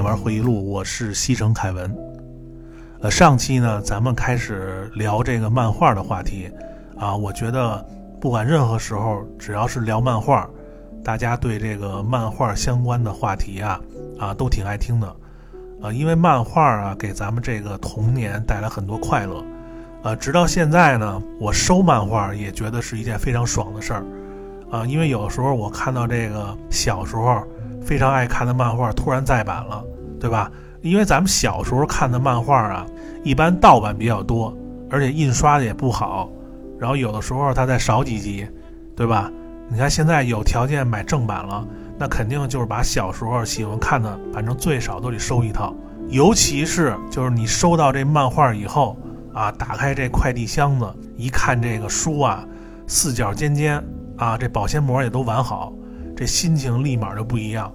电玩回忆录，我是西城凯文。呃，上期呢，咱们开始聊这个漫画的话题啊，我觉得不管任何时候，只要是聊漫画，大家对这个漫画相关的话题啊啊都挺爱听的啊，因为漫画啊给咱们这个童年带来很多快乐。呃，直到现在呢，我收漫画也觉得是一件非常爽的事儿啊，因为有时候我看到这个小时候。非常爱看的漫画突然再版了，对吧？因为咱们小时候看的漫画啊，一般盗版比较多，而且印刷的也不好，然后有的时候它再少几集，对吧？你看现在有条件买正版了，那肯定就是把小时候喜欢看的，反正最少都得收一套。尤其是就是你收到这漫画以后啊，打开这快递箱子一看，这个书啊四角尖尖啊，这保鲜膜也都完好。这心情立马就不一样，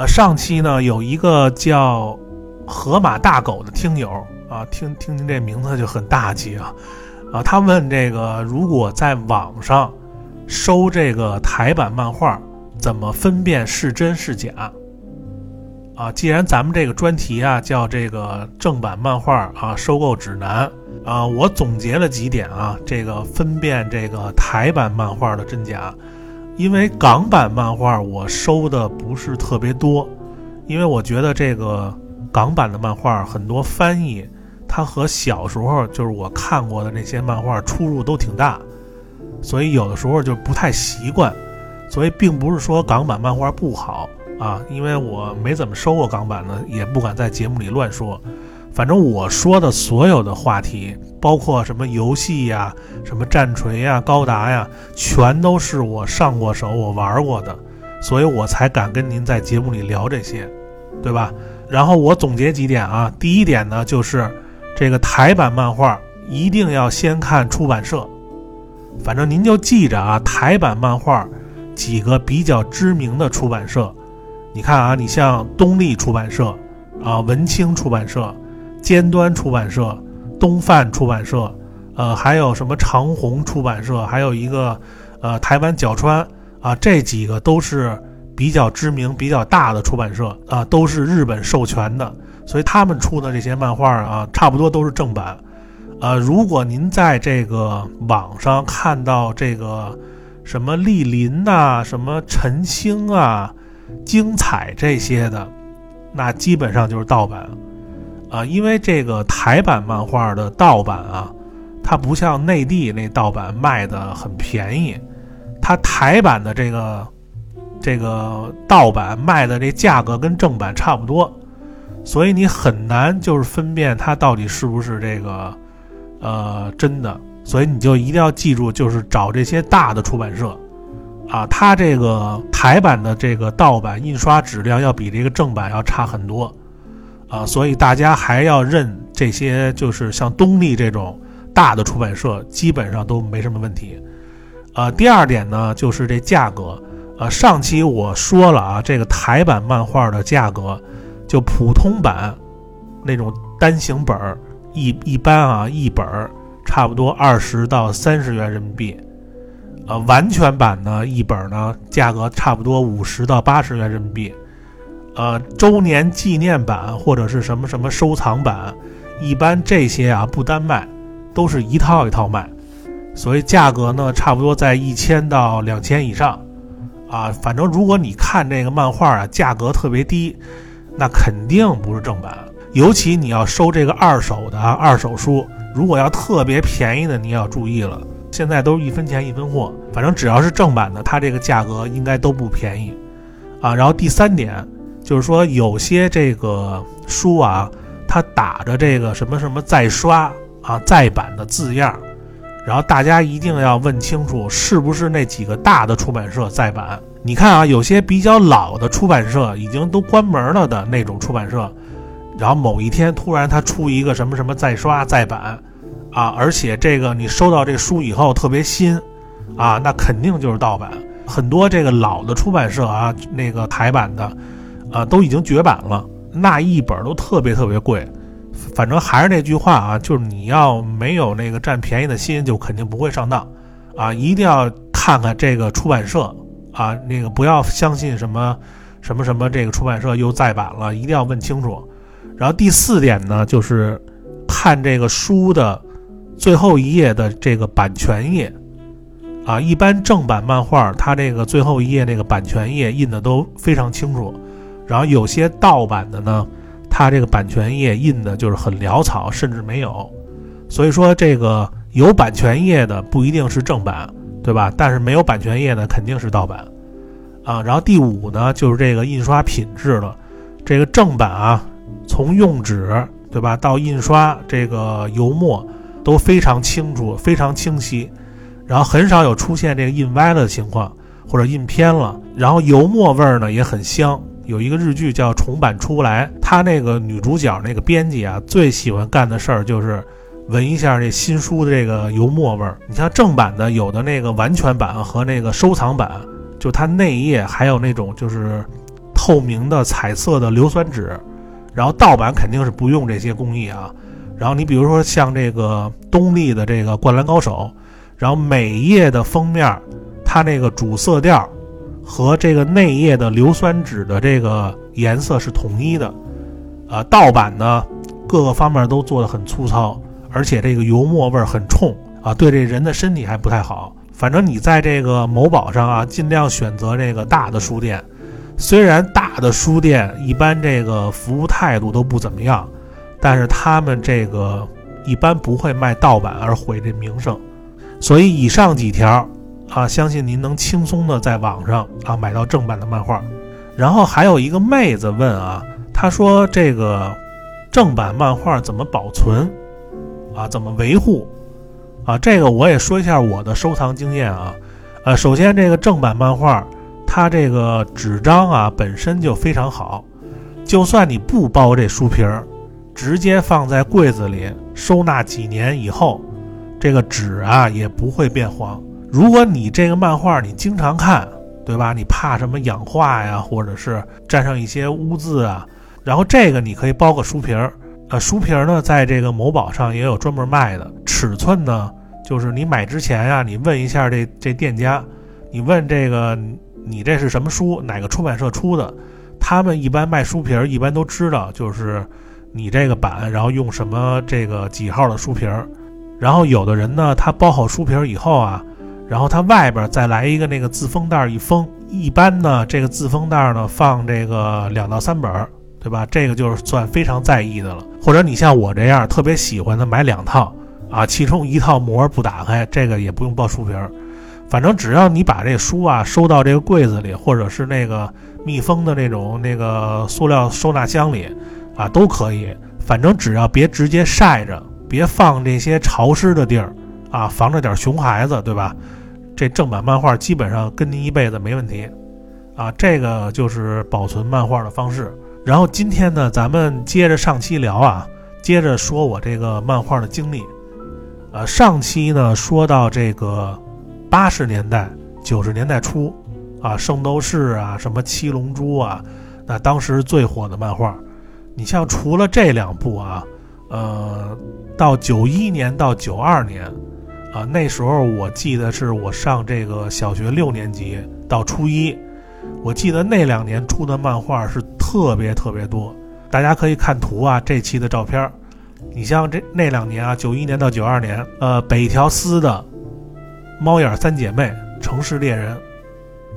呃，上期呢有一个叫河马大狗的听友啊，听听您这名字就很大气啊，啊，他问这个如果在网上收这个台版漫画，怎么分辨是真是假？啊，既然咱们这个专题啊叫这个正版漫画啊收购指南啊，我总结了几点啊，这个分辨这个台版漫画的真假。因为港版漫画我收的不是特别多，因为我觉得这个港版的漫画很多翻译，它和小时候就是我看过的那些漫画出入都挺大，所以有的时候就不太习惯。所以并不是说港版漫画不好啊，因为我没怎么收过港版的，也不敢在节目里乱说。反正我说的所有的话题，包括什么游戏呀、什么战锤呀、高达呀，全都是我上过手、我玩过的，所以我才敢跟您在节目里聊这些，对吧？然后我总结几点啊，第一点呢，就是这个台版漫画一定要先看出版社，反正您就记着啊，台版漫画几个比较知名的出版社，你看啊，你像东立出版社啊、文青出版社。尖端出版社、东贩出版社，呃，还有什么长虹出版社，还有一个，呃，台湾角川啊，这几个都是比较知名、比较大的出版社啊，都是日本授权的，所以他们出的这些漫画啊，差不多都是正版。呃，如果您在这个网上看到这个什么丽林呐、什么晨星啊、精彩这些的，那基本上就是盗版。啊，因为这个台版漫画的盗版啊，它不像内地那盗版卖的很便宜，它台版的这个这个盗版卖的这价格跟正版差不多，所以你很难就是分辨它到底是不是这个呃真的，所以你就一定要记住，就是找这些大的出版社啊，它这个台版的这个盗版印刷质量要比这个正版要差很多。啊，所以大家还要认这些，就是像东立这种大的出版社，基本上都没什么问题。啊，第二点呢，就是这价格。啊，上期我说了啊，这个台版漫画的价格，就普通版那种单行本儿一一般啊，一本儿差不多二十到三十元人民币。啊，完全版呢，一本呢价格差不多五十到八十元人民币。呃，周年纪念版或者是什么什么收藏版，一般这些啊不单卖，都是一套一套卖，所以价格呢差不多在一千到两千以上，啊，反正如果你看这个漫画啊，价格特别低，那肯定不是正版。尤其你要收这个二手的二手书，如果要特别便宜的，你要注意了，现在都是一分钱一分货，反正只要是正版的，它这个价格应该都不便宜，啊，然后第三点。就是说，有些这个书啊，它打着这个什么什么再刷啊、再版的字样，然后大家一定要问清楚，是不是那几个大的出版社再版？你看啊，有些比较老的出版社已经都关门了的那种出版社，然后某一天突然它出一个什么什么再刷再版，啊，而且这个你收到这书以后特别新，啊，那肯定就是盗版。很多这个老的出版社啊，那个台版的。啊，都已经绝版了，那一本都特别特别贵。反正还是那句话啊，就是你要没有那个占便宜的心，就肯定不会上当。啊，一定要看看这个出版社啊，那个不要相信什么什么什么这个出版社又再版了，一定要问清楚。然后第四点呢，就是看这个书的最后一页的这个版权页啊，一般正版漫画它这个最后一页那个版权页印的都非常清楚，然后有些盗版的呢，它这个版权页印的就是很潦草，甚至没有。所以说这个有版权页的不一定是正版，对吧？但是没有版权页的肯定是盗版。啊，然后第五呢，就是这个印刷品质了。这个正版啊，从用纸对吧，到印刷这个油墨都非常清楚、非常清晰，然后很少有出现这个印歪了的情况或者印偏了。然后油墨味儿呢也很香。有一个日剧叫《重版出不来》，他那个女主角那个编辑啊，最喜欢干的事儿就是闻一下这新书的这个油墨味儿。你像正版的，有的那个完全版和那个收藏版。就它内页还有那种就是透明的彩色的硫酸纸，然后盗版肯定是不用这些工艺啊。然后你比如说像这个东立的这个《灌篮高手》，然后每页的封面，它那个主色调和这个内页的硫酸纸的这个颜色是统一的。啊，盗版呢各个方面都做得很粗糙，而且这个油墨味儿很冲啊，对这人的身体还不太好。反正你在这个某宝上啊，尽量选择这个大的书店。虽然大的书店一般这个服务态度都不怎么样，但是他们这个一般不会卖盗版而毁这名声。所以以上几条啊，相信您能轻松的在网上啊买到正版的漫画。然后还有一个妹子问啊，她说这个正版漫画怎么保存啊？怎么维护？啊，这个我也说一下我的收藏经验啊，呃，首先这个正版漫画，它这个纸张啊本身就非常好，就算你不包这书皮儿，直接放在柜子里收纳几年以后，这个纸啊也不会变黄。如果你这个漫画你经常看，对吧？你怕什么氧化呀，或者是沾上一些污渍啊，然后这个你可以包个书皮儿。呃，书皮儿呢，在这个某宝上也有专门卖的。尺寸呢，就是你买之前呀，你问一下这这店家，你问这个你这是什么书，哪个出版社出的？他们一般卖书皮儿，一般都知道，就是你这个版，然后用什么这个几号的书皮儿。然后有的人呢，他包好书皮儿以后啊，然后它外边再来一个那个自封袋一封。一般呢，这个自封袋呢放这个两到三本。对吧？这个就是算非常在意的了。或者你像我这样特别喜欢的，买两套啊，其中一套膜不打开，这个也不用包书皮儿。反正只要你把这书啊收到这个柜子里，或者是那个密封的那种那个塑料收纳箱里啊，都可以。反正只要别直接晒着，别放这些潮湿的地儿啊，防着点熊孩子，对吧？这正版漫画基本上跟您一辈子没问题啊。这个就是保存漫画的方式。然后今天呢，咱们接着上期聊啊，接着说我这个漫画的经历。呃，上期呢说到这个八十年代、九十年代初啊，《圣斗士》啊，什么《七龙珠》啊，那当时最火的漫画。你像除了这两部啊，呃，到九一年到九二年啊，那时候我记得是我上这个小学六年级到初一，我记得那两年出的漫画是。特别特别多，大家可以看图啊。这期的照片，你像这那两年啊，九一年到九二年，呃，北条司的《猫眼三姐妹》《城市猎人》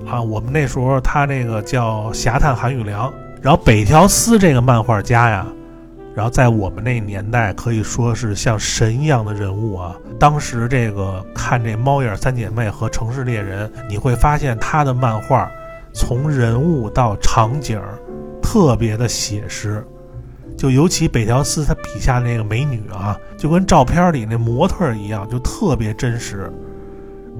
啊，我们那时候他那个叫《侠探韩雨良》，然后北条司这个漫画家呀，然后在我们那年代可以说是像神一样的人物啊。当时这个看这《猫眼三姐妹》和《城市猎人》，你会发现他的漫画从人物到场景。特别的写实，就尤其北条司他笔下那个美女啊，就跟照片里那模特一样，就特别真实。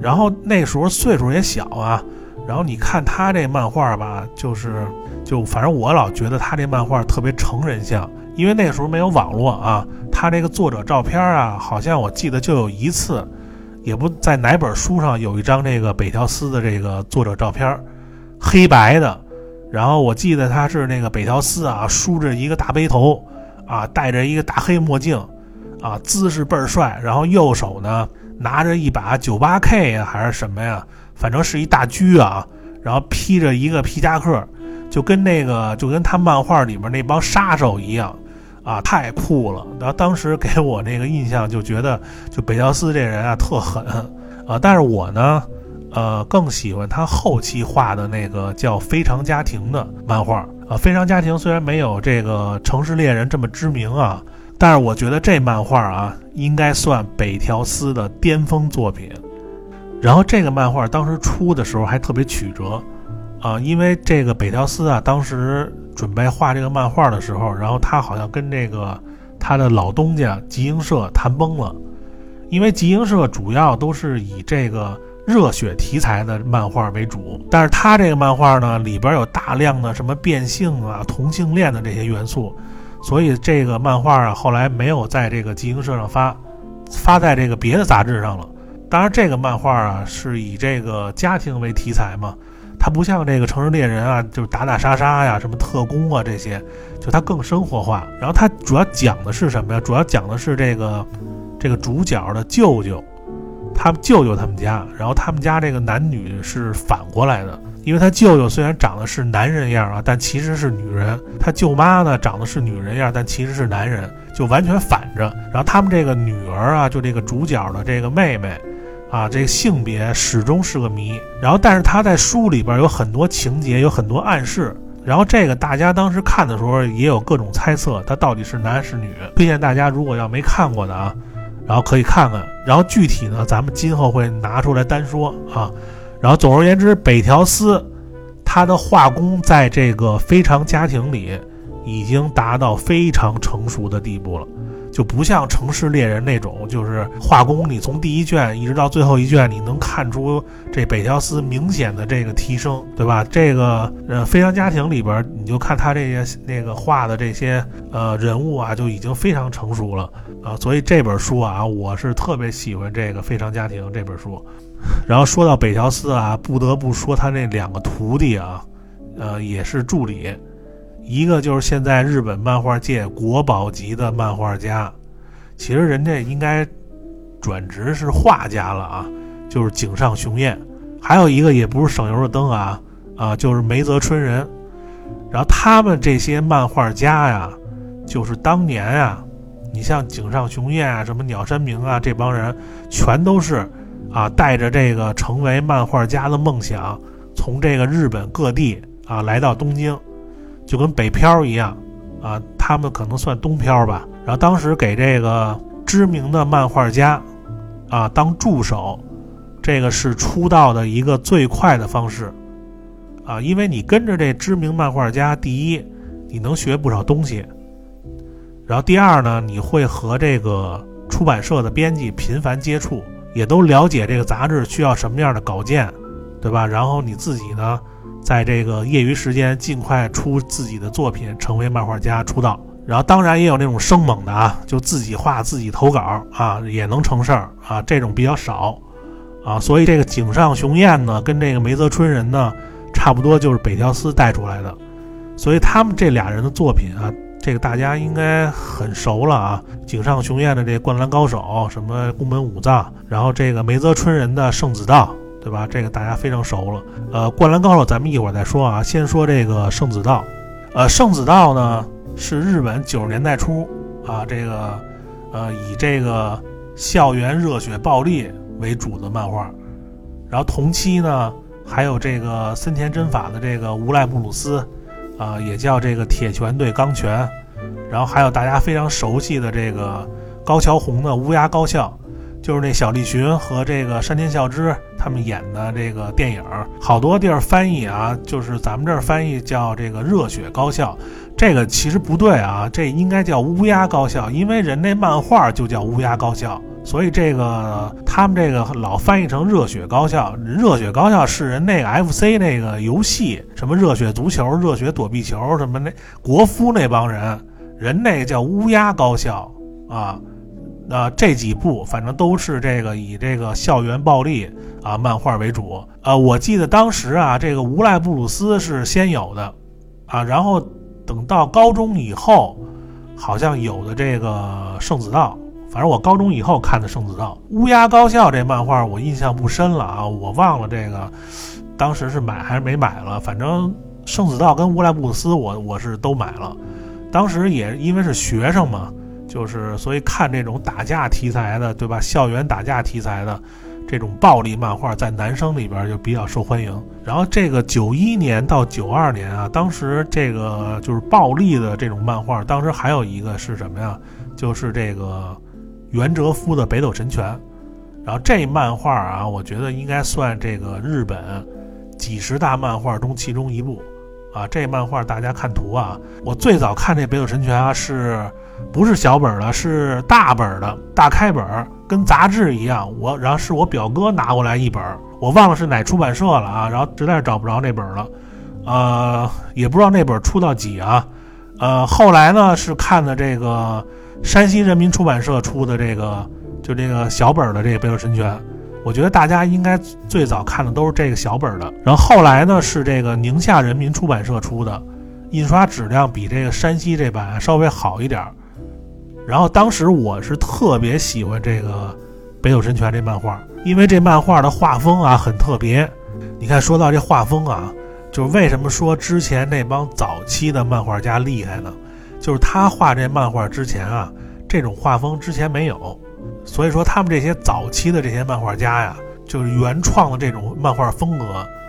然后那时候岁数也小啊，然后你看他这漫画吧，就是就反正我老觉得他这漫画特别成人像，因为那时候没有网络啊，他这个作者照片啊，好像我记得就有一次，也不在哪本书上有一张这个北条司的这个作者照片，黑白的。然后我记得他是那个北条司啊，梳着一个大背头，啊，戴着一个大黑墨镜，啊，姿势倍儿帅。然后右手呢拿着一把九八 K 呀，还是什么呀，反正是一大狙啊。然后披着一个皮夹克，就跟那个就跟他漫画里面那帮杀手一样，啊，太酷了。然后当时给我那个印象就觉得，就北条司这人啊特狠啊。但是我呢，呃，更喜欢他后期画的那个叫《非常家庭》的漫画啊。《非常家庭》虽然没有这个《城市猎人》这么知名啊，但是我觉得这漫画啊应该算北条司的巅峰作品。然后这个漫画当时出的时候还特别曲折，啊，因为这个北条司啊，当时准备画这个漫画的时候，然后他好像跟这个他的老东家集英社谈崩了，因为集英社主要都是以这个热血题材的漫画为主，但是他这个漫画呢，里边有大量的什么变性啊、同性恋的这些元素，所以这个漫画啊后来没有在这个集英社上发，发在这个别的杂志上了。当然，这个漫画啊是以这个家庭为题材嘛，它不像这个《城市猎人》啊，就是打打杀杀呀、什么特工啊这些，就它更生活化。然后它主要讲的是什么呀？主要讲的是这个这个主角的舅舅，他们舅舅他们家，然后他们家这个男女是反过来的，因为他舅舅虽然长得是男人样啊，但其实是女人；他舅妈呢长得是女人样，但其实是男人，就完全反着。然后他们这个女儿啊，就这个主角的这个妹妹。啊，这个性别始终是个谜。然后，但是他在书里边有很多情节，有很多暗示。然后，这个大家当时看的时候也有各种猜测，他到底是男是女。推荐大家如果要没看过的啊，然后可以看看。然后具体呢，咱们今后会拿出来单说啊。然后，总而言之，北条司他的画工在这个非常家庭里已经达到非常成熟的地步了。就不像城市猎人那种，就是画工，你从第一卷一直到最后一卷，你能看出这北条司明显的这个提升，对吧？这个呃，《非常家庭》里边，你就看他这些那个画的这些呃人物啊，就已经非常成熟了啊。所以这本书啊，我是特别喜欢这个《非常家庭》这本书。然后说到北条司啊，不得不说他那两个徒弟啊，呃，也是助理。一个就是现在日本漫画界国宝级的漫画家，其实人家应该转职是画家了啊，就是井上雄彦。还有一个也不是省油的灯啊啊，就是梅泽春人。然后他们这些漫画家呀，就是当年呀，你像井上雄彦啊，什么鸟山明啊，这帮人全都是啊，带着这个成为漫画家的梦想，从这个日本各地啊来到东京。就跟北漂一样，啊，他们可能算东漂吧。然后当时给这个知名的漫画家，啊，当助手，这个是出道的一个最快的方式，啊，因为你跟着这知名漫画家，第一，你能学不少东西，然后第二呢，你会和这个出版社的编辑频繁接触，也都了解这个杂志需要什么样的稿件，对吧？然后你自己呢？在这个业余时间，尽快出自己的作品，成为漫画家出道。然后当然也有那种生猛的啊，就自己画自己投稿啊，也能成事儿啊。这种比较少啊，所以这个井上雄彦呢，跟这个梅泽春人呢，差不多就是北条司带出来的。所以他们这俩人的作品啊，这个大家应该很熟了啊。井上雄彦的这《灌篮高手》，什么宫本武藏，然后这个梅泽春人的《圣子道》。对吧？这个大家非常熟了。呃，灌篮高手咱们一会儿再说啊。先说这个圣子道。呃，圣子道呢是日本九十年代初啊，这个呃以这个校园热血暴力为主的漫画。然后同期呢还有这个森田真法的这个无赖布鲁斯，啊，也叫这个铁拳对钢拳。然后还有大家非常熟悉的这个高桥宏的乌鸦高校。就是那小栗旬和这个山田孝之他们演的这个电影，好多地儿翻译啊，就是咱们这儿翻译叫这个热血高校，这个其实不对啊，这应该叫乌鸦高校，因为人那漫画就叫乌鸦高校，所以这个他们这个老翻译成热血高校，热血高校是人那个 FC 那个游戏，什么热血足球、热血躲避球什么那国服那帮人，人那个叫乌鸦高校啊。啊，这几部反正都是这个以这个校园暴力啊漫画为主啊。我记得当时啊，这个无赖布鲁斯是先有的啊，然后等到高中以后，好像有的这个圣子道。反正我高中以后看的圣子道。乌鸦高校这漫画我印象不深了啊，我忘了这个当时是买还是没买了。反正圣子道跟乌赖布鲁斯我我是都买了，当时也因为是学生嘛，就是所以看这种打架题材的，对吧？校园打架题材的这种暴力漫画，在男生里边就比较受欢迎。然后这个九一年到九二年啊，当时这个就是暴力的这种漫画，当时还有一个是什么呀？就是这个袁哲夫的《北斗神拳》。然后这漫画啊，我觉得应该算这个日本几十大漫画中其中一部。啊，这漫画大家看图啊！我最早看这《北斗神拳》啊，是不是小本的？是大本的，大开本，跟杂志一样。我然后是我表哥拿过来一本，我忘了是哪出版社了啊。然后实在是找不着那本了，呃，也不知道那本出到几啊。呃，后来呢是看的这个山西人民出版社出的这个，就这个小本的这个《北斗神拳》。我觉得大家应该最早看的都是这个小本的，然后后来呢是这个宁夏人民出版社出的，印刷质量比这个山西这版稍微好一点儿。然后当时我是特别喜欢这个《北斗神拳》这漫画，因为这漫画的画风啊很特别。你看，说到这画风啊，就是为什么说之前那帮早期的漫画家厉害呢？就是他画这漫画之前啊，这种画风之前没有。所以说，他们这些早期的这些漫画家呀，就是原创的这种漫画风格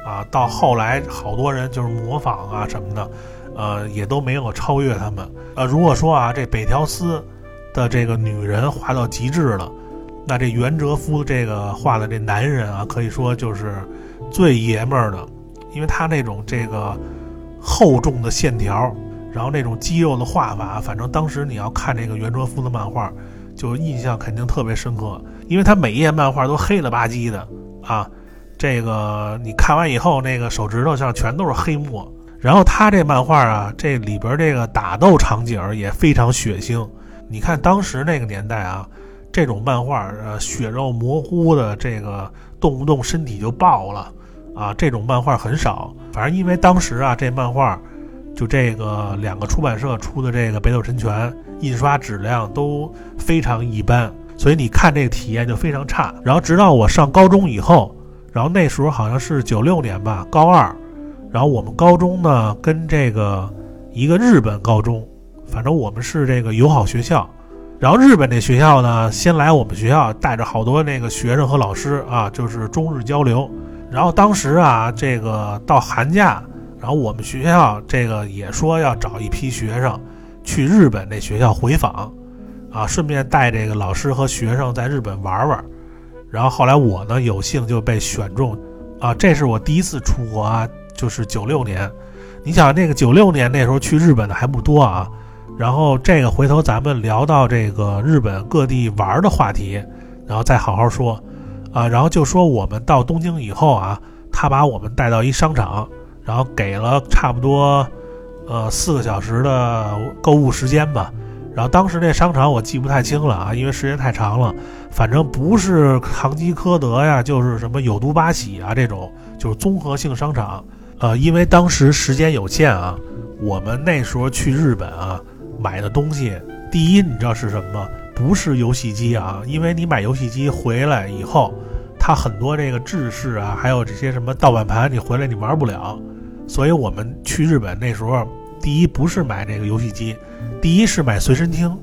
啊，到后来好多人就是模仿啊什么的，呃，也都没有超越他们。呃，如果说啊，这北条司的这个女人画到极致了，那这袁哲夫这个画的这男人啊，可以说就是最爷们儿的，因为他那种这个厚重的线条，然后那种肌肉的画法，反正当时你要看这个袁哲夫的漫画。就印象肯定特别深刻，因为他每页漫画都黑了吧唧的啊，这个你看完以后，那个手指头上全都是黑墨。然后他这漫画啊，这里边这个打斗场景也非常血腥。你看当时那个年代啊，这种漫画呃血肉模糊的，这个动不动身体就爆了啊，这种漫画很少。反正因为当时啊，这漫画就这个两个出版社出的这个《北斗神拳》。印刷质量都非常一般，所以你看这个体验就非常差。然后直到我上高中以后，然后那时候好像是九六年吧，高二，然后我们高中呢跟这个一个日本高中，反正我们是这个友好学校。然后日本那学校呢，先来我们学校，带着好多那个学生和老师啊，就是中日交流。然后当时啊，这个到寒假，然后我们学校这个也说要找一批学生。去日本那学校回访，啊，顺便带这个老师和学生在日本玩玩。然后后来我呢有幸就被选中，啊，这是我第一次出国啊，就是九六年。你想那个九六年那时候去日本的还不多啊。然后这个回头咱们聊到这个日本各地玩的话题，然后再好好说，啊，然后就说我们到东京以后啊，他把我们带到一商场，然后给了差不多。呃，四个小时的购物时间吧。然后当时那商场我记不太清了啊，因为时间太长了。反正不是唐吉诃德呀，就是什么有都八喜啊这种，就是综合性商场。呃，因为当时时间有限啊，我们那时候去日本啊，买的东西，第一你知道是什么吗？不是游戏机啊，因为你买游戏机回来以后，它很多这个制式啊，还有这些什么盗版盘，你回来你玩不了。所以我们去日本那时候，第一不是买这个游戏机，第一是买随身听，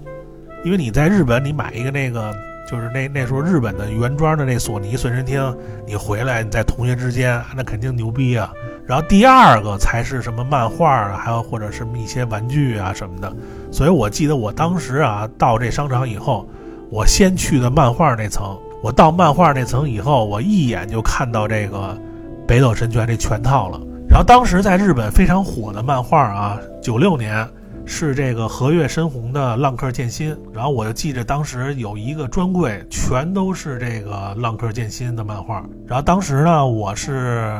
因为你在日本你买一个那个就是那那时候日本的原装的那索尼随身听，你回来你在同学之间那肯定牛逼啊。然后第二个才是什么漫画啊，还有或者什么一些玩具啊什么的。所以我记得我当时啊到这商场以后，我先去的漫画那层。我到漫画那层以后，我一眼就看到这个《北斗神拳》这全套了。然后当时在日本非常火的漫画啊，九六年是这个和月深红的《浪客剑心》。然后我就记着当时有一个专柜，全都是这个《浪客剑心》的漫画。然后当时呢，我是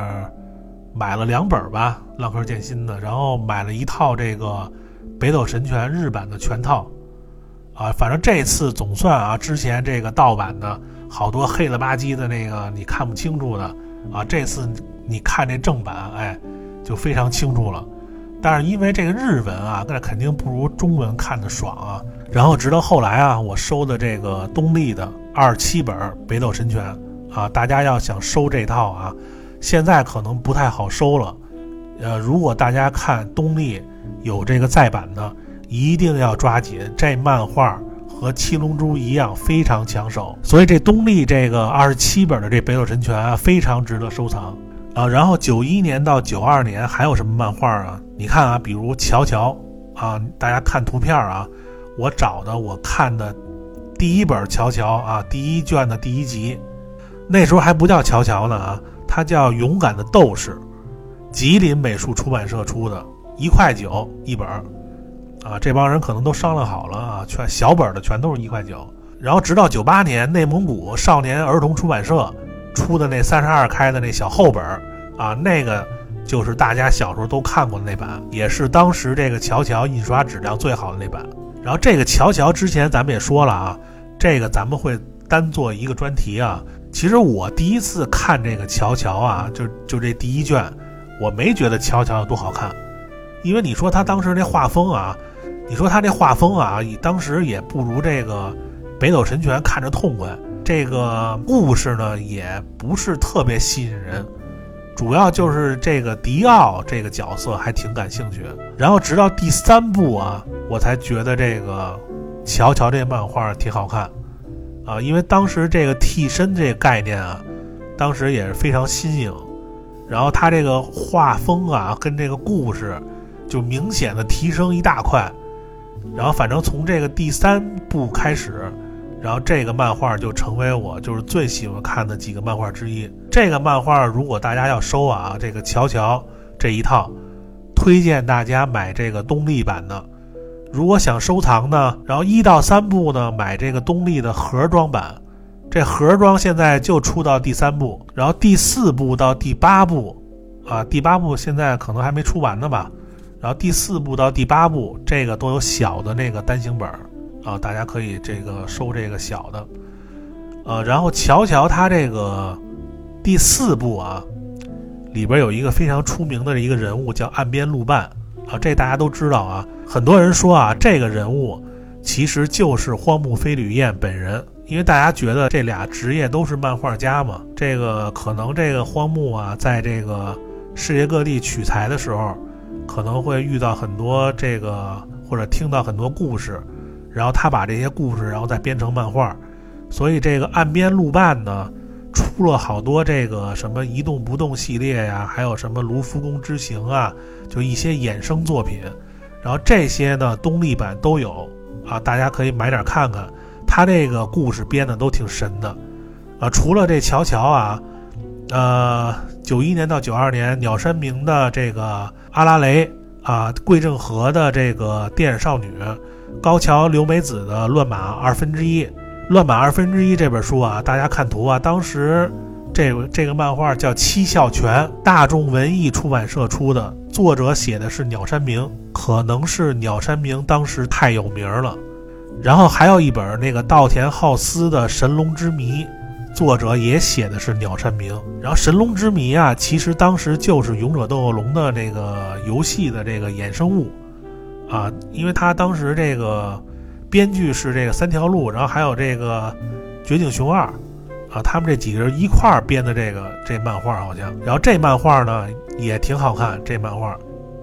买了两本吧，《浪客剑心》的，然后买了一套这个《北斗神拳》日版的全套。啊，反正这次总算啊，之前这个盗版的好多黑了吧唧的那个你看不清楚的啊，这次。你看这正版，哎，就非常清楚了。但是因为这个日文啊，那肯定不如中文看的爽啊。然后直到后来啊，我收的这个东立的二七本《北斗神拳》啊，大家要想收这套啊，现在可能不太好收了。呃，如果大家看东立有这个再版的，一定要抓紧这漫画。和《七龙珠》一样非常抢手，所以这东立这个二十七本的这《北斗神拳》啊，非常值得收藏啊。然后九一年到九二年还有什么漫画啊？你看啊，比如《乔乔》啊，大家看图片啊，我找的我看的第一本《乔乔》啊，第一卷的第一集，那时候还不叫《乔乔》呢啊，它叫《勇敢的斗士》，吉林美术出版社出的，一块九一本。啊，这帮人可能都商量好了啊，全小本的全都是一块九。然后直到九八年，内蒙古少年儿童出版社出的那三十二开的那小厚本儿啊，那个就是大家小时候都看过的那版，也是当时这个乔乔印刷质量最好的那版。然后这个乔乔之前咱们也说了啊，这个咱们会单做一个专题啊。其实我第一次看这个乔乔啊，就就这第一卷，我没觉得乔乔有多好看，因为你说他当时那画风啊。你说他这画风啊，当时也不如这个《北斗神拳》看着痛快。这个故事呢，也不是特别吸引人，主要就是这个迪奥这个角色还挺感兴趣。然后直到第三部啊，我才觉得这个乔乔这漫画挺好看啊，因为当时这个替身这概念啊，当时也是非常新颖。然后他这个画风啊，跟这个故事就明显的提升一大块。然后，反正从这个第三部开始，然后这个漫画就成为我就是最喜欢看的几个漫画之一。这个漫画如果大家要收啊，这个乔乔这一套，推荐大家买这个东立版的。如果想收藏呢，然后一到三部呢，买这个东立的盒装版。这盒装现在就出到第三部，然后第四部到第八部，啊，第八部现在可能还没出完呢吧。然后第四部到第八部，这个都有小的那个单行本儿啊，大家可以这个收这个小的，呃，然后瞧瞧他这个第四部啊，里边有一个非常出名的一个人物叫岸边露伴啊，这大家都知道啊，很多人说啊，这个人物其实就是荒木飞吕彦本人，因为大家觉得这俩职业都是漫画家嘛，这个可能这个荒木啊，在这个世界各地取材的时候。可能会遇到很多这个，或者听到很多故事，然后他把这些故事，然后再编成漫画，所以这个岸边露伴呢，出了好多这个什么一动不动系列呀，还有什么卢浮宫之行啊，就一些衍生作品，然后这些呢东立版都有啊，大家可以买点看看，他这个故事编的都挺神的啊，除了这乔乔啊，呃，九一年到九二年鸟山明的这个。阿拉蕾啊，桂正和的这个电影少女，高桥留美子的乱马二分之一，乱马二分之一这本书啊，大家看图啊，当时这这个漫画叫七孝全，大众文艺出版社出的，作者写的是鸟山明，可能是鸟山明当时太有名了。然后还有一本那个稻田浩司的神龙之谜。作者也写的是鸟山明，然后《神龙之谜》啊，其实当时就是《勇者斗恶龙》的这个游戏的这个衍生物，啊，因为他当时这个编剧是这个三条路，然后还有这个绝境熊二，啊，他们这几个人一块儿编的这个这漫画好像，然后这漫画呢也挺好看，这漫画，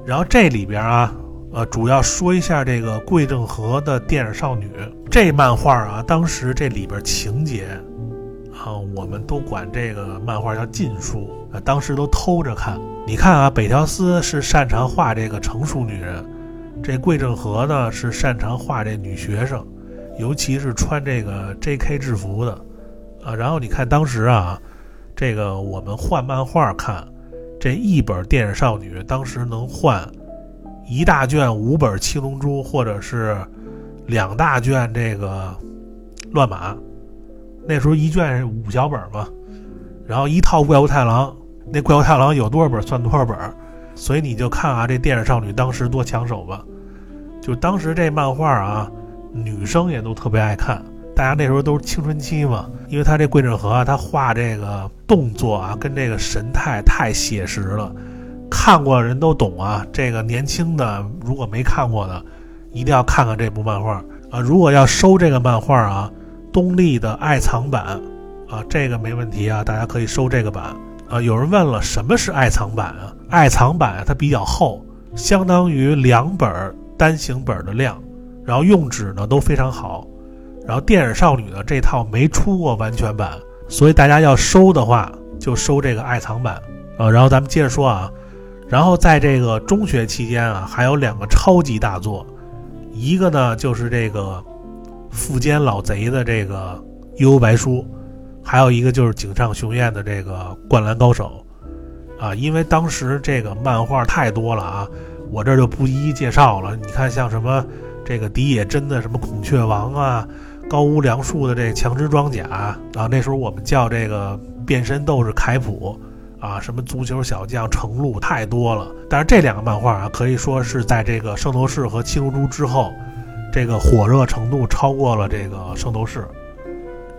然后这里边啊，呃，主要说一下这个桂正和的电影少女。这漫画啊，当时这里边情节。啊，我们都管这个漫画叫禁书，啊，当时都偷着看。你看啊，北条司是擅长画这个成熟女人，这桂正和呢是擅长画这女学生，尤其是穿这个 J.K. 制服的，啊，然后你看当时啊，这个我们换漫画看，这一本电影少女当时能换一大卷五本七龙珠，或者是两大卷这个乱马。那时候一卷五小本嘛，然后一套怪物太郎，那怪物太郎有多少本算多少本，所以你就看啊，这电影少女当时多抢手吧。就当时这漫画啊，女生也都特别爱看，大家那时候都是青春期嘛，因为他这桂正和啊，他画这个动作啊，跟这个神态太写实了，看过的人都懂啊。这个年轻的如果没看过的，一定要看看这部漫画啊。如果要收这个漫画啊。东立的爱藏版，啊，这个没问题啊，大家可以收这个版。啊，有人问了，什么是爱藏版啊？爱藏版，它比较厚，相当于两本单行本的量，然后用纸呢都非常好。然后电影少女呢这套没出过完全版，所以大家要收的话就收这个爱藏版。啊，然后咱们接着说啊，然后在这个中学期间啊，还有两个超级大作，一个呢就是这个富坚老贼的这个《幽游白书》，还有一个就是井上雄彦的这个《灌篮高手》啊，因为当时这个漫画太多了啊，我这就不一一介绍了。你看像什么这个迪野真的什么孔雀王啊，高屋良树的这强之装甲啊，那时候我们叫这个变身斗士凯普。啊，什么足球小将程璐太多了，但是这两个漫画啊，可以说是在这个圣斗士和七龙珠之后，这个火热程度超过了这个圣斗士。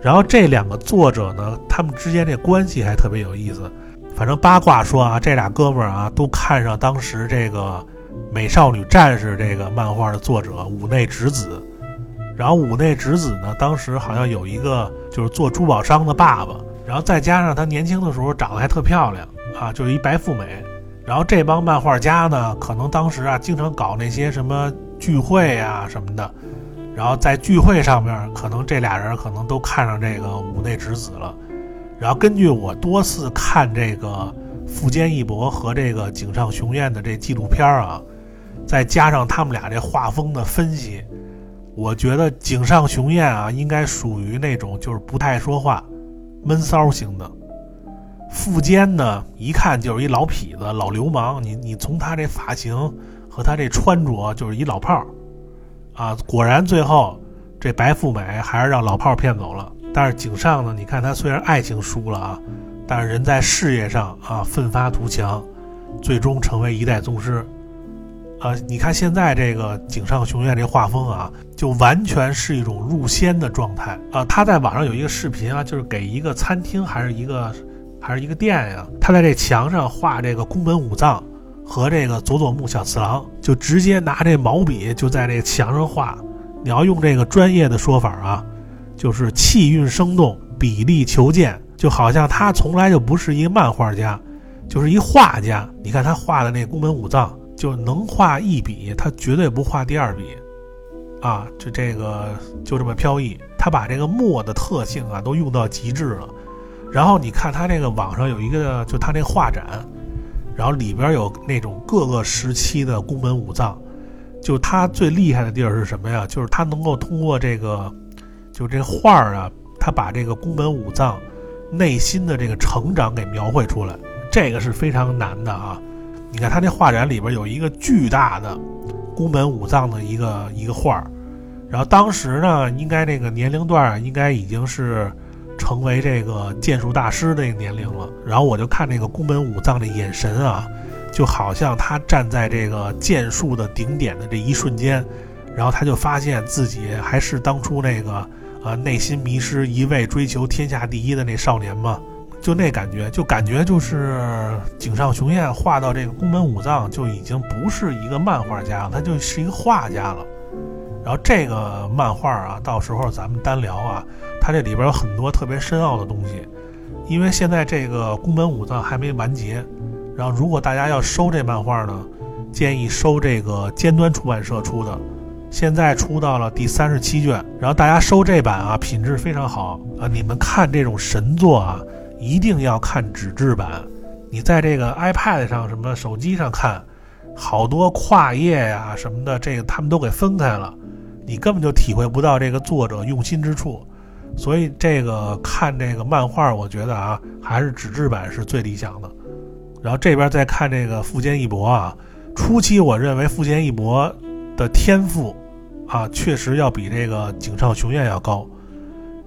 然后这两个作者呢，他们之间这关系还特别有意思。反正八卦说啊，这俩哥们儿啊，都看上当时这个美少女战士这个漫画的作者五内直子。然后五内直子呢，当时好像有一个就是做珠宝商的爸爸。然后再加上他年轻的时候长得还特漂亮啊，就是一白富美。然后这帮漫画家呢，可能当时啊经常搞那些什么聚会啊什么的。然后在聚会上面，可能这俩人可能都看上这个五内直子了。然后根据我多次看这个富坚义博和这个井上雄彦的这纪录片啊，再加上他们俩这画风的分析，我觉得井上雄彦啊应该属于那种就是不太说话。闷骚型的，富坚呢，一看就是一老痞子、老流氓。你你从他这发型和他这穿着，就是一老炮儿，啊，果然最后这白富美还是让老炮儿骗走了。但是井上呢，你看他虽然爱情输了啊，但是人在事业上啊奋发图强，最终成为一代宗师。啊，你看现在这个井上雄彦这画风啊，就完全是一种入仙的状态啊。他在网上有一个视频啊，就是给一个餐厅还是一个还是一个店呀，他在这墙上画这个宫本武藏和这个佐佐木小次郎，就直接拿这毛笔就在这墙上画。你要用这个专业的说法啊，就是气韵生动，比例求见，就好像他从来就不是一个漫画家，就是一画家。你看他画的那宫本武藏。就能画一笔，他绝对不画第二笔，啊，就这个就这么飘逸。他把这个墨的特性啊都用到极致了。然后你看他这个网上有一个，就他那画展，然后里边有那种各个时期的宫本武藏。就他最厉害的地儿是什么呀？就是他能够通过这个，就这画儿啊，他把这个宫本武藏内心的这个成长给描绘出来，这个是非常难的啊。你看他那画展里边有一个巨大的宫本武藏的一个一个画儿，然后当时呢，应该这个年龄段应该已经是成为这个剑术大师的年龄了。然后我就看这个宫本武藏的眼神啊，就好像他站在这个剑术的顶点的这一瞬间，然后他就发现自己还是当初那个呃内心迷失、一味追求天下第一的那少年嘛。就那感觉，就感觉就是井上雄彦画到这个宫本武藏就已经不是一个漫画家了，他就是一个画家了。然后这个漫画啊，到时候咱们单聊啊，它这里边有很多特别深奥的东西。因为现在这个宫本武藏还没完结，然后如果大家要收这漫画呢，建议收这个尖端出版社出的，现在出到了第三十七卷，然后大家收这版啊，品质非常好啊，你们看这种神作啊。一定要看纸质版，你在这个 iPad 上、什么手机上看，好多跨页呀什么的，这个他们都给分开了，你根本就体会不到这个作者用心之处。所以这个看这个漫画，我觉得啊，还是纸质版是最理想的。然后这边再看这个富坚义博啊，初期我认为富坚义博的天赋啊，确实要比这个井上雄彦要高。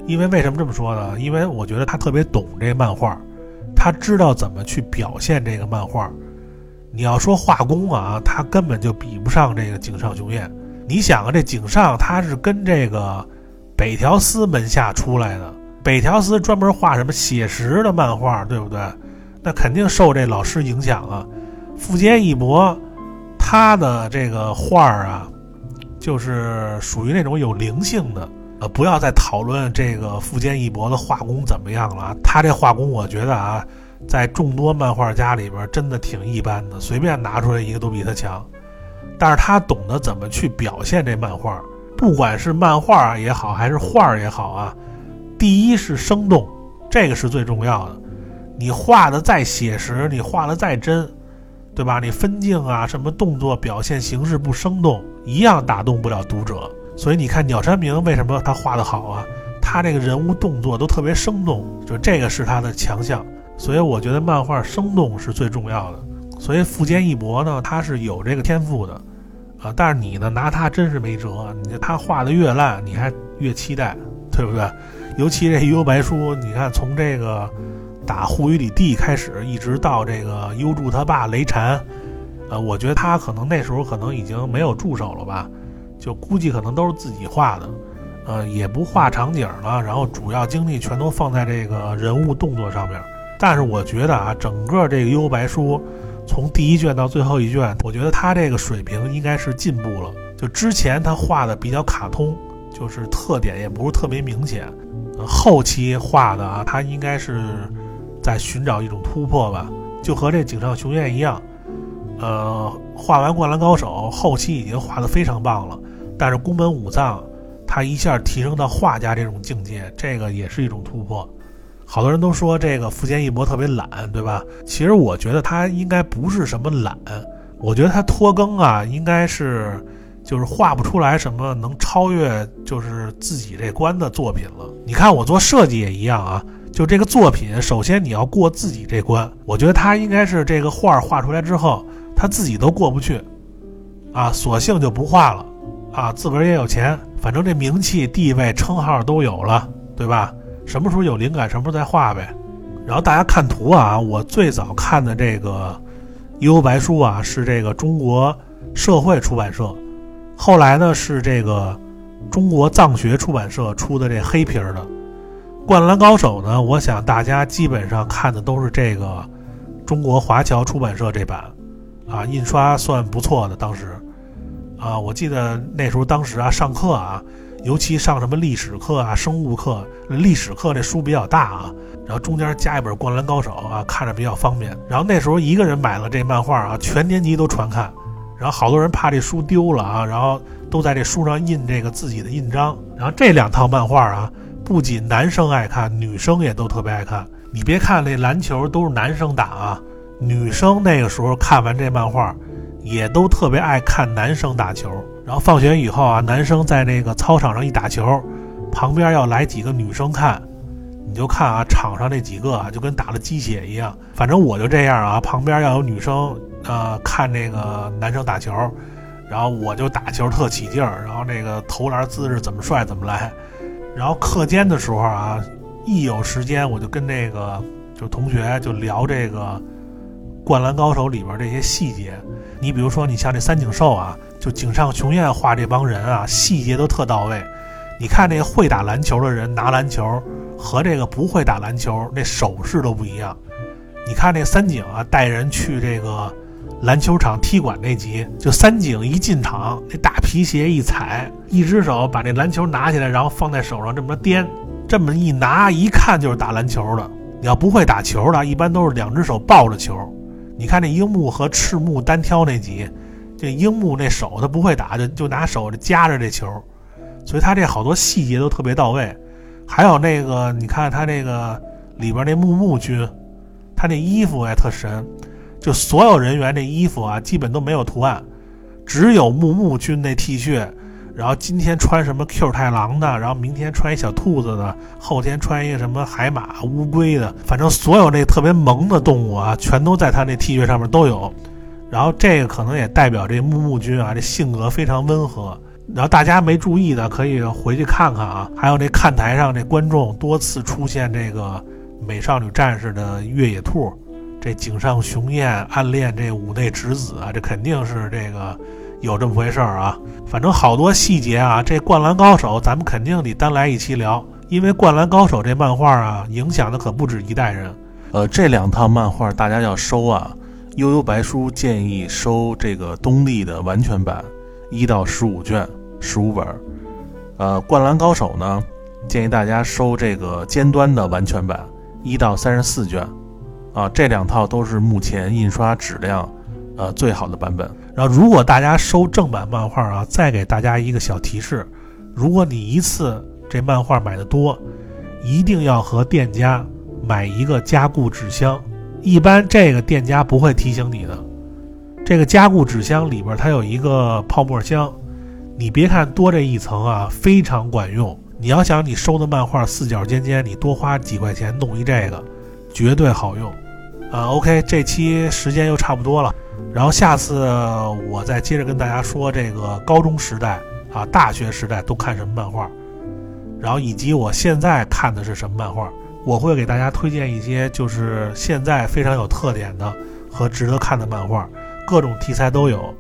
因为为什么这么说呢？因为我觉得他特别懂这漫画，他知道怎么去表现这个漫画。你要说画工啊，他根本就比不上这个井上雄彦。你想啊，这井上他是跟这个北条司门下出来的，北条司专门画什么写实的漫画，对不对？那肯定受这老师影响啊。富坚义博，他的这个画啊，就是属于那种有灵性的。呃，不要再讨论这个富坚义博的画工怎么样了。他这画工，我觉得啊，在众多漫画家里边真的挺一般的，随便拿出来一个都比他强。但是他懂得怎么去表现这漫画，不管是漫画也好，还是画也好啊。第一是生动，这个是最重要的。你画的再写实，你画的再真，对吧？你分镜啊，什么动作表现形式不生动，一样打动不了读者。所以你看鸟山明为什么他画的好啊？他这个人物动作都特别生动，就这个是他的强项。所以我觉得漫画生动是最重要的。所以富坚义博呢，他是有这个天赋的，啊，但是你呢拿他真是没辙。你他画的越烂，你还越期待，对不对？尤其这幽白书，你看从这个打护宇里地开始，一直到这个幽助他爸雷禅，呃，我觉得他可能那时候可能已经没有助手了吧，就估计可能都是自己画的，呃，也不画场景了，然后主要精力全都放在这个人物动作上面。但是我觉得啊，整个这个幽白书。从第一卷到最后一卷，我觉得他这个水平应该是进步了。就之前他画的比较卡通，就是特点也不是特别明显。后期画的啊，他应该是在寻找一种突破吧，就和这井上雄彦一样。呃，画完《灌篮高手》，后期已经画得非常棒了。但是宫本武藏，他一下提升到画家这种境界，这个也是一种突破。好多人都说这个福建一博特别懒，对吧？其实我觉得他应该不是什么懒，我觉得他拖更啊，应该是就是画不出来什么能超越就是自己这关的作品了。你看我做设计也一样啊，就这个作品，首先你要过自己这关，我觉得他应该是这个画画出来之后，他自己都过不去，啊，索性就不画了，啊，自个儿也有钱，反正这名气、地位、称号都有了，对吧？什么时候有灵感，什么时候再画呗。然后大家看图啊，我最早看的这个《幽白书》啊，是这个中国社会出版社，后来呢是这个中国藏学出版社出的这黑皮儿的《灌篮高手》呢。我想大家基本上看的都是这个中国华侨出版社这版，啊，印刷算不错的。当时啊，我记得那时候当时啊上课啊。尤其上什么历史课啊、生物课，历史课这书比较大啊，然后中间加一本《灌篮高手》啊，看着比较方便。然后那时候一个人买了这漫画啊，全年级都传看。然后好多人怕这书丢了啊，然后都在这书上印这个自己的印章。然后这两套漫画啊，不仅男生爱看，女生也都特别爱看。你别看那篮球都是男生打啊，女生那个时候看完这漫画，也都特别爱看男生打球。然后放学以后啊，男生在那个操场上一打球，旁边要来几个女生看，你就看啊，场上那几个啊，就跟打了鸡血一样。反正我就这样啊，旁边要有女生，呃，看那个男生打球，然后我就打球特起劲儿，然后那个投篮姿势怎么帅怎么来。然后课间的时候啊，一有时间我就跟那个就同学就聊这个《灌篮高手》里边这些细节。你比如说，你像这三井寿啊。就井上雄彦画这帮人啊，细节都特到位。你看那个会打篮球的人拿篮球，和这个不会打篮球那手势都不一样。你看那三井啊，带人去这个篮球场踢馆那集，就三井一进场，那大皮鞋一踩，一只手把那篮球拿起来，然后放在手上这么颠，这么一拿，一看就是打篮球的。你要不会打球的，一般都是两只手抱着球。你看那樱木和赤木单挑那集。这樱木那手他不会打，就就拿手夹着这球，所以他这好多细节都特别到位。还有那个，你看他那个里边那木木君，他那衣服也特神，就所有人员这衣服啊，基本都没有图案，只有木木君那 T 恤，然后今天穿什么 Q 太郎的，然后明天穿一小兔子的，后天穿一个什么海马、乌龟的，反正所有那特别萌的动物啊，全都在他那 T 恤上面都有。然后这个可能也代表这木木君啊，这性格非常温和。然后大家没注意的可以回去看看啊。还有这看台上这观众多次出现这个美少女战士的越野兔，这井上雄彦暗恋这五内直子啊，这肯定是这个有这么回事儿啊。反正好多细节啊，这灌篮高手咱们肯定得单来一期聊，因为灌篮高手这漫画啊，影响的可不止一代人。呃，这两套漫画大家要收啊。悠悠白书建议收这个东立的完全版，一到十五卷，十五本。呃，灌篮高手呢，建议大家收这个尖端的完全版，一到三十四卷。啊，这两套都是目前印刷质量呃最好的版本。然后，如果大家收正版漫画啊，再给大家一个小提示：如果你一次这漫画买的多，一定要和店家买一个加固纸箱。一般这个店家不会提醒你的。这个加固纸箱里边它有一个泡沫箱，你别看多这一层啊，非常管用。你要想你收的漫画四角尖尖，你多花几块钱弄一这个，绝对好用。啊，OK，这期时间又差不多了。然后下次我再接着跟大家说这个高中时代啊、大学时代都看什么漫画，然后以及我现在看的是什么漫画，我会给大家推荐一些就是现在非常有特点的和值得看的漫画，各种题材都有。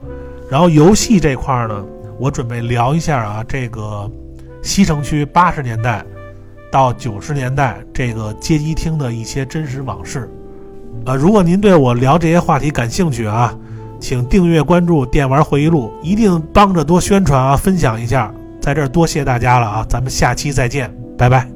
然后游戏这块呢，我准备聊一下啊，这个西城区八十年代到九十年代这个街机厅的一些真实往事。啊，如果您对我聊这些话题感兴趣啊，请订阅关注《电玩回忆录》，一定帮着多宣传啊，分享一下，在这儿多谢大家了啊，咱们下期再见，拜拜。